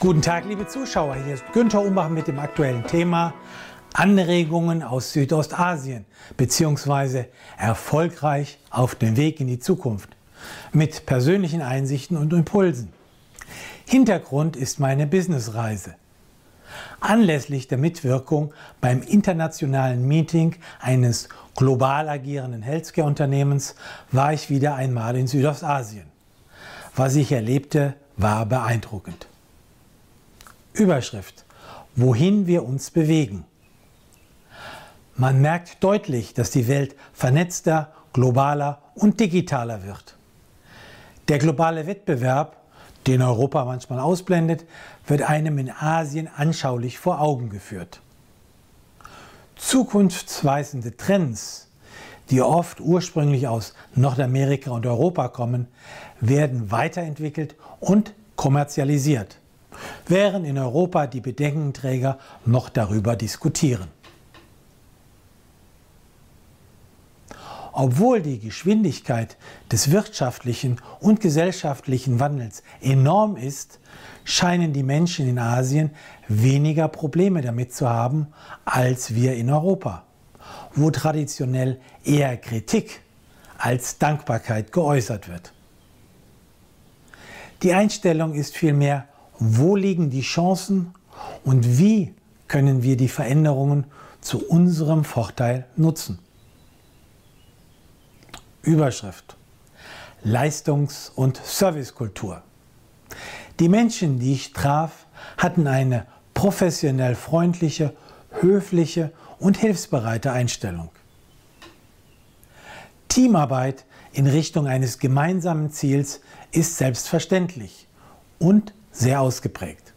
Guten Tag, liebe Zuschauer. Hier ist Günther Umbach mit dem aktuellen Thema Anregungen aus Südostasien bzw. erfolgreich auf dem Weg in die Zukunft mit persönlichen Einsichten und Impulsen. Hintergrund ist meine Businessreise. Anlässlich der Mitwirkung beim internationalen Meeting eines global agierenden Healthcare-Unternehmens war ich wieder einmal in Südostasien. Was ich erlebte, war beeindruckend. Überschrift. Wohin wir uns bewegen. Man merkt deutlich, dass die Welt vernetzter, globaler und digitaler wird. Der globale Wettbewerb, den Europa manchmal ausblendet, wird einem in Asien anschaulich vor Augen geführt. Zukunftsweisende Trends, die oft ursprünglich aus Nordamerika und Europa kommen, werden weiterentwickelt und kommerzialisiert während in Europa die Bedenkenträger noch darüber diskutieren. Obwohl die Geschwindigkeit des wirtschaftlichen und gesellschaftlichen Wandels enorm ist, scheinen die Menschen in Asien weniger Probleme damit zu haben als wir in Europa, wo traditionell eher Kritik als Dankbarkeit geäußert wird. Die Einstellung ist vielmehr wo liegen die Chancen und wie können wir die Veränderungen zu unserem Vorteil nutzen. Überschrift Leistungs- und Servicekultur. Die Menschen, die ich traf, hatten eine professionell freundliche, höfliche und hilfsbereite Einstellung. Teamarbeit in Richtung eines gemeinsamen Ziels ist selbstverständlich und sehr ausgeprägt.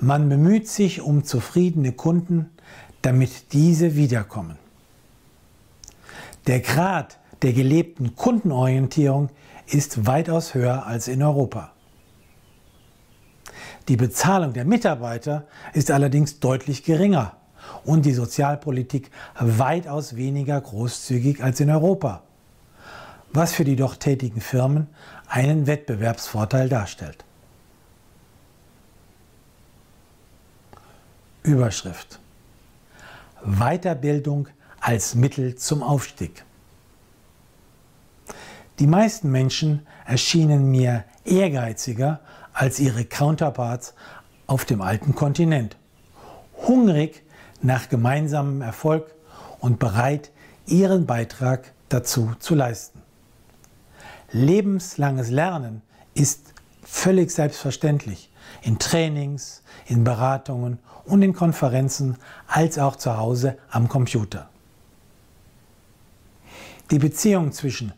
Man bemüht sich um zufriedene Kunden, damit diese wiederkommen. Der Grad der gelebten Kundenorientierung ist weitaus höher als in Europa. Die Bezahlung der Mitarbeiter ist allerdings deutlich geringer und die Sozialpolitik weitaus weniger großzügig als in Europa, was für die dort tätigen Firmen einen Wettbewerbsvorteil darstellt. Überschrift. Weiterbildung als Mittel zum Aufstieg. Die meisten Menschen erschienen mir ehrgeiziger als ihre Counterparts auf dem alten Kontinent, hungrig nach gemeinsamem Erfolg und bereit, ihren Beitrag dazu zu leisten. Lebenslanges Lernen ist völlig selbstverständlich in Trainings, in Beratungen und in Konferenzen als auch zu Hause am Computer. Die Beziehung zwischen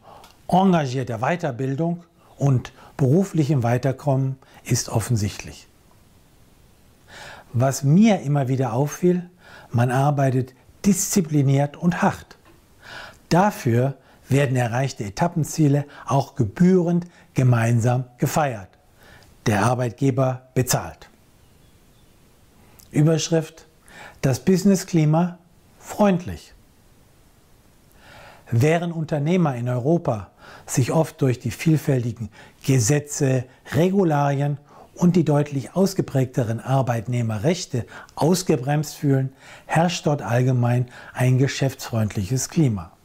engagierter Weiterbildung und beruflichem Weiterkommen ist offensichtlich. Was mir immer wieder auffiel, man arbeitet diszipliniert und hart. Dafür werden erreichte Etappenziele auch gebührend gemeinsam gefeiert. Der Arbeitgeber bezahlt. Überschrift Das Businessklima freundlich. Während Unternehmer in Europa sich oft durch die vielfältigen Gesetze, Regularien und die deutlich ausgeprägteren Arbeitnehmerrechte ausgebremst fühlen, herrscht dort allgemein ein geschäftsfreundliches Klima.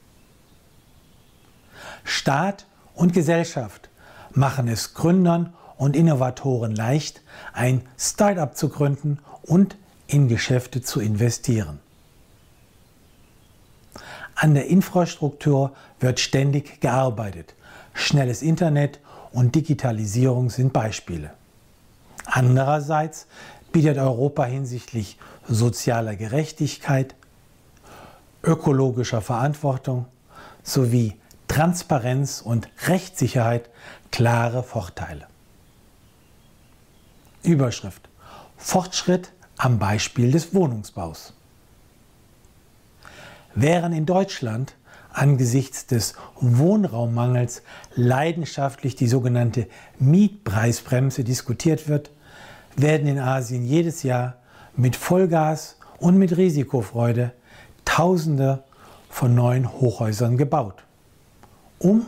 Staat und Gesellschaft machen es Gründern und Innovatoren leicht, ein Start-up zu gründen und in Geschäfte zu investieren. An der Infrastruktur wird ständig gearbeitet. Schnelles Internet und Digitalisierung sind Beispiele. Andererseits bietet Europa hinsichtlich sozialer Gerechtigkeit, ökologischer Verantwortung sowie Transparenz und Rechtssicherheit klare Vorteile. Überschrift Fortschritt am Beispiel des Wohnungsbaus. Während in Deutschland angesichts des Wohnraummangels leidenschaftlich die sogenannte Mietpreisbremse diskutiert wird, werden in Asien jedes Jahr mit Vollgas und mit Risikofreude Tausende von neuen Hochhäusern gebaut, um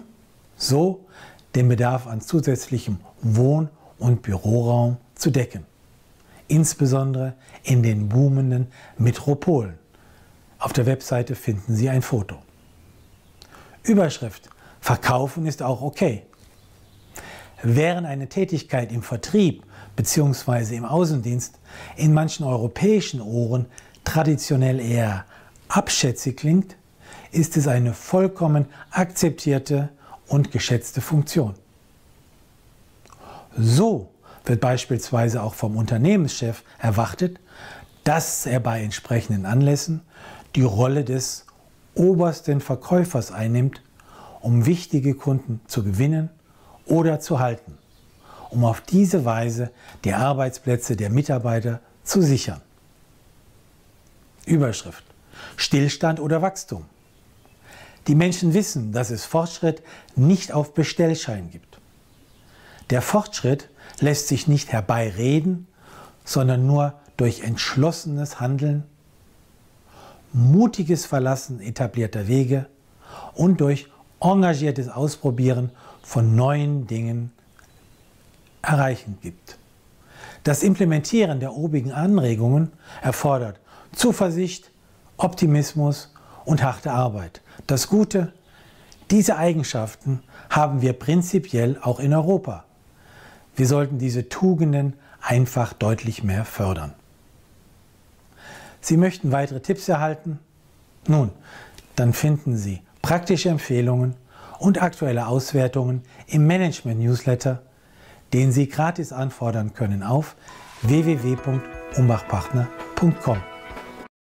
so den Bedarf an zusätzlichem Wohn- und Büroraum zu decken. Insbesondere in den boomenden Metropolen. Auf der Webseite finden Sie ein Foto. Überschrift. Verkaufen ist auch okay. Während eine Tätigkeit im Vertrieb bzw. im Außendienst in manchen europäischen Ohren traditionell eher abschätzig klingt, ist es eine vollkommen akzeptierte und geschätzte Funktion. So wird beispielsweise auch vom Unternehmenschef erwartet, dass er bei entsprechenden Anlässen die Rolle des obersten Verkäufers einnimmt, um wichtige Kunden zu gewinnen oder zu halten, um auf diese Weise die Arbeitsplätze der Mitarbeiter zu sichern. Überschrift. Stillstand oder Wachstum. Die Menschen wissen, dass es Fortschritt nicht auf Bestellschein gibt. Der Fortschritt lässt sich nicht herbeireden, sondern nur durch entschlossenes Handeln, mutiges Verlassen etablierter Wege und durch engagiertes Ausprobieren von neuen Dingen erreichen gibt. Das Implementieren der obigen Anregungen erfordert Zuversicht, Optimismus und harte Arbeit. Das Gute, diese Eigenschaften haben wir prinzipiell auch in Europa. Wir sollten diese Tugenden einfach deutlich mehr fördern. Sie möchten weitere Tipps erhalten? Nun, dann finden Sie praktische Empfehlungen und aktuelle Auswertungen im Management-Newsletter, den Sie gratis anfordern können auf www.umbachpartner.com.